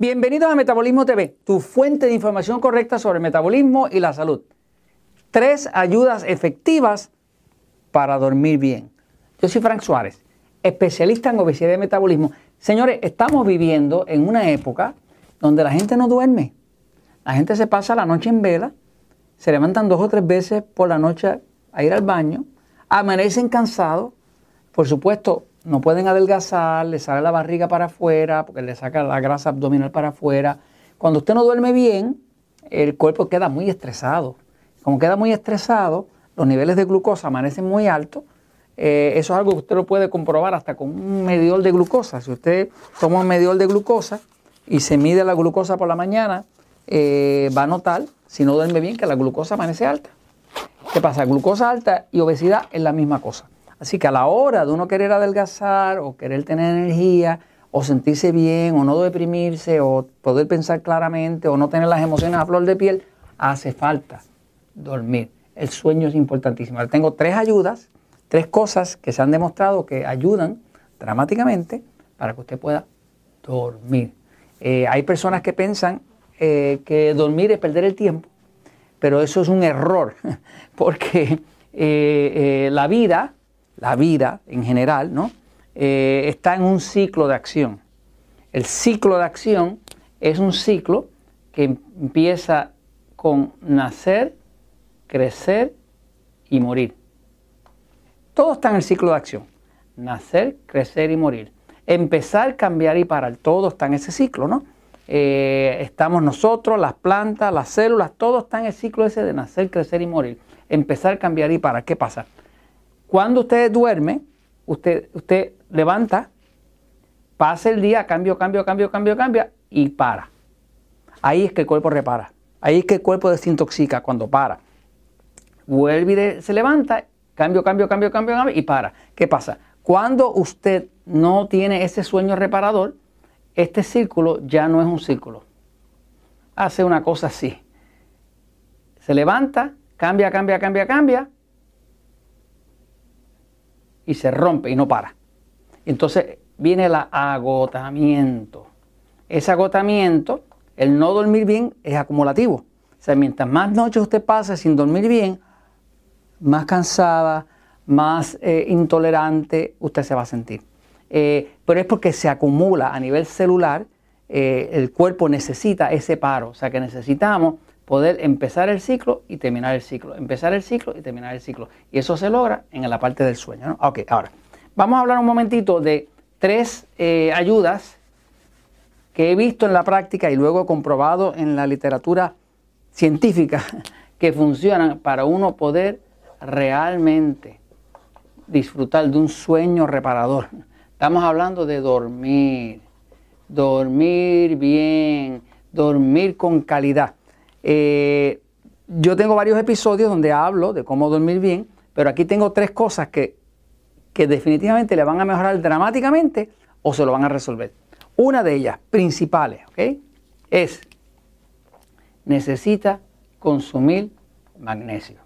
Bienvenidos a Metabolismo TV, tu fuente de información correcta sobre metabolismo y la salud. Tres ayudas efectivas para dormir bien. Yo soy Frank Suárez, especialista en obesidad y metabolismo. Señores, estamos viviendo en una época donde la gente no duerme. La gente se pasa la noche en vela, se levantan dos o tres veces por la noche a ir al baño, amanecen cansados. Por supuesto, no pueden adelgazar, le sale la barriga para afuera, porque le saca la grasa abdominal para afuera. Cuando usted no duerme bien, el cuerpo queda muy estresado. Como queda muy estresado, los niveles de glucosa amanecen muy altos. Eh, eso es algo que usted lo puede comprobar hasta con un medidor de glucosa. Si usted toma un medidor de glucosa y se mide la glucosa por la mañana, eh, va a notar, si no duerme bien, que la glucosa amanece alta. ¿Qué pasa? Glucosa alta y obesidad es la misma cosa. Así que a la hora de uno querer adelgazar o querer tener energía o sentirse bien o no deprimirse o poder pensar claramente o no tener las emociones a flor de piel, hace falta dormir. El sueño es importantísimo. tengo tres ayudas, tres cosas que se han demostrado que ayudan dramáticamente para que usted pueda dormir. Eh, hay personas que piensan eh, que dormir es perder el tiempo, pero eso es un error, porque eh, la vida la vida en general, ¿no? Eh, está en un ciclo de acción. El ciclo de acción es un ciclo que empieza con nacer, crecer y morir. Todo está en el ciclo de acción. Nacer, crecer y morir. Empezar, cambiar y parar. Todo está en ese ciclo, ¿no? Eh, estamos nosotros, las plantas, las células, todo está en el ciclo ese de nacer, crecer y morir. Empezar, cambiar y parar. ¿Qué pasa? Cuando usted duerme, usted, usted levanta, pasa el día, cambio, cambio, cambio, cambio, cambia y para. Ahí es que el cuerpo repara. Ahí es que el cuerpo desintoxica cuando para. Vuelve y se levanta, cambio, cambio, cambio, cambio, cambio y para. ¿Qué pasa? Cuando usted no tiene ese sueño reparador, este círculo ya no es un círculo. Hace una cosa así. Se levanta, cambia, cambia, cambia, cambia, y se rompe y no para. Entonces viene el agotamiento. Ese agotamiento, el no dormir bien, es acumulativo. O sea, mientras más noches usted pasa sin dormir bien, más cansada, más eh, intolerante usted se va a sentir. Eh, pero es porque se acumula a nivel celular, eh, el cuerpo necesita ese paro. O sea que necesitamos poder empezar el ciclo y terminar el ciclo, empezar el ciclo y terminar el ciclo. Y eso se logra en la parte del sueño. Ok, ahora, vamos a hablar un momentito de tres eh, ayudas que he visto en la práctica y luego comprobado en la literatura científica que funcionan para uno poder realmente disfrutar de un sueño reparador. Estamos hablando de dormir, dormir bien, dormir con calidad. Eh, yo tengo varios episodios donde hablo de cómo dormir bien, pero aquí tengo tres cosas que, que definitivamente le van a mejorar dramáticamente o se lo van a resolver. Una de ellas, principales, ¿ok? Es, necesita consumir magnesio.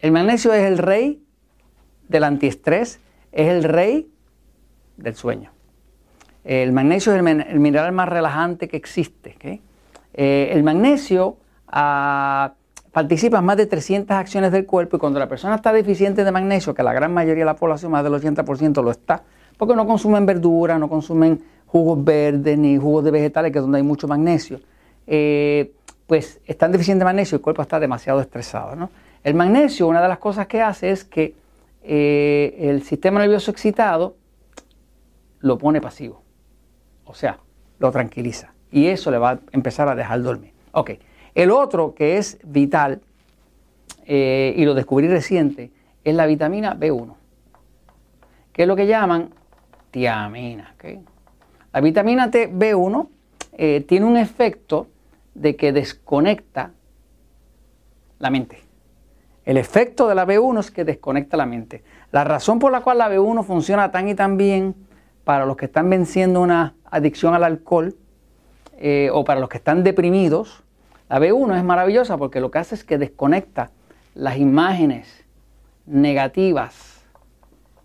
El magnesio es el rey del antiestrés, es el rey del sueño. El magnesio es el, mineral más relajante que existe. ¿okay? Eh, el magnesio ah, participa en más de 300 acciones del cuerpo y cuando la persona está deficiente de magnesio, que la gran mayoría de la población, más del 80% lo está, porque no consumen verduras, no consumen jugos verdes ni jugos de vegetales, que es donde hay mucho magnesio, eh, pues están deficientes de magnesio y el cuerpo está demasiado estresado. El magnesio, una de las cosas que hace es que eh, el sistema nervioso excitado lo pone pasivo, o sea, lo tranquiliza y eso le va a empezar a dejar dormir. Ok, el otro que es vital eh, y lo descubrí reciente es la vitamina B1, que es lo que llaman tiamina. La vitamina T B1 eh, tiene un efecto de que desconecta la mente. El efecto de la B1 es que desconecta la mente. La razón por la cual la B1 funciona tan y tan bien para los que están venciendo una adicción al alcohol eh, o para los que están deprimidos, la B1 es maravillosa porque lo que hace es que desconecta las imágenes negativas,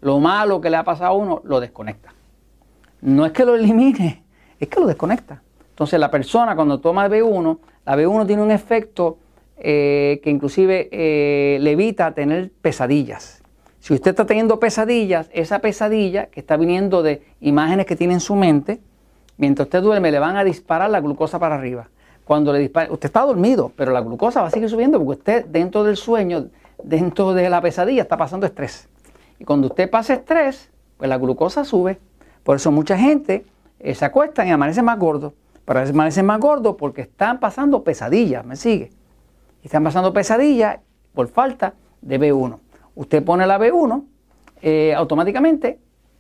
lo malo que le ha pasado a uno, lo desconecta. No es que lo elimine, es que lo desconecta. Entonces la persona cuando toma B1, la B1 tiene un efecto eh, que inclusive eh, le evita tener pesadillas. Si usted está teniendo pesadillas, esa pesadilla que está viniendo de imágenes que tiene en su mente, mientras usted duerme le van a disparar la glucosa para arriba. Cuando le dispara, usted está dormido, pero la glucosa va a seguir subiendo porque usted dentro del sueño, dentro de la pesadilla, está pasando estrés. Y cuando usted pasa estrés, pues la glucosa sube. Por eso mucha gente eh, se acuestan y amanecen más gordos. Pero amanecen más gordos porque están pasando pesadillas, ¿me sigue? Están pasando pesadillas por falta de B1. Usted pone la B1, eh, automáticamente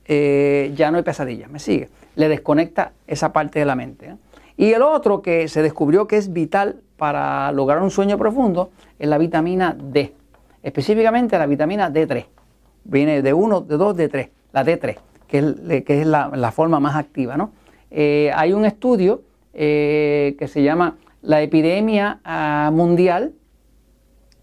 eh, ya no hay pesadillas, ¿me sigue? Le desconecta esa parte de la mente. Y el otro que se descubrió que es vital para lograr un sueño profundo es la vitamina D, específicamente la vitamina D3. Viene de 1, de 2, de 3, la D3 que es, la, forma más activa. Eh, hay un estudio eh, que se llama La epidemia ah, mundial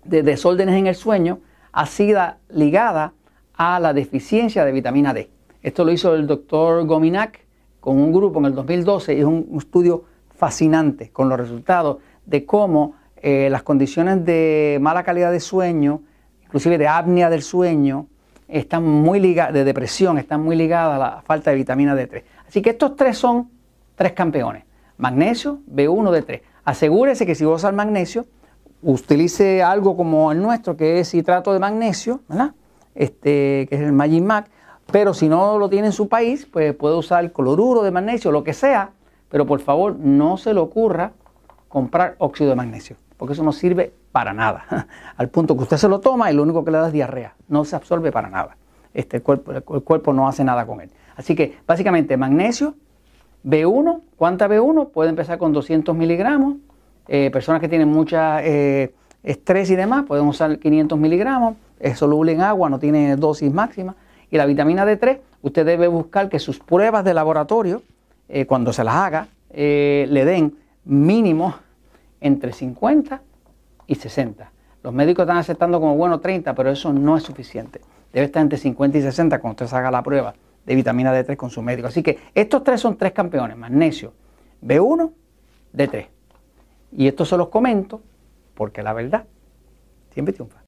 de desórdenes en el sueño ha sido ligada a la deficiencia de vitamina D. Esto lo hizo el doctor Gominac con un grupo en el 2012 y es un, estudio fascinante con los resultados de cómo eh, las condiciones de mala calidad de sueño, inclusive de apnea del sueño, están muy ligadas, de depresión, están muy ligadas a la falta de vitamina D3. Así que estos tres son tres campeones. Magnesio, B1, D3. Asegúrese que si usa el magnesio, utilice algo como el nuestro, que es citrato de magnesio. Este, que es el Magic Pero si no lo tiene en su país, pues puede usar cloruro de magnesio, lo que sea. Pero por favor, no se le ocurra comprar óxido de magnesio porque eso no sirve para nada. Al punto que usted se lo toma y lo único que le da es diarrea, no se absorbe para nada. Este, el, cuerpo, el cuerpo no hace nada con él. Así que básicamente magnesio, B1, ¿cuánta B1? Puede empezar con 200 miligramos. Eh, personas que tienen mucha eh, estrés y demás pueden usar 500 miligramos. Es soluble en agua, no tiene dosis máxima. Y la vitamina D3, usted debe buscar que sus pruebas de laboratorio, eh, cuando se las haga, le den mínimo entre 50 y 60. Los médicos están aceptando como bueno 30, pero eso no es suficiente. Debe estar entre 50 y 60 cuando usted haga la prueba de vitamina D3 con su médico. Así que estos tres son tres campeones, magnesio, B1, D3. Y esto se los comento porque la verdad siempre triunfa.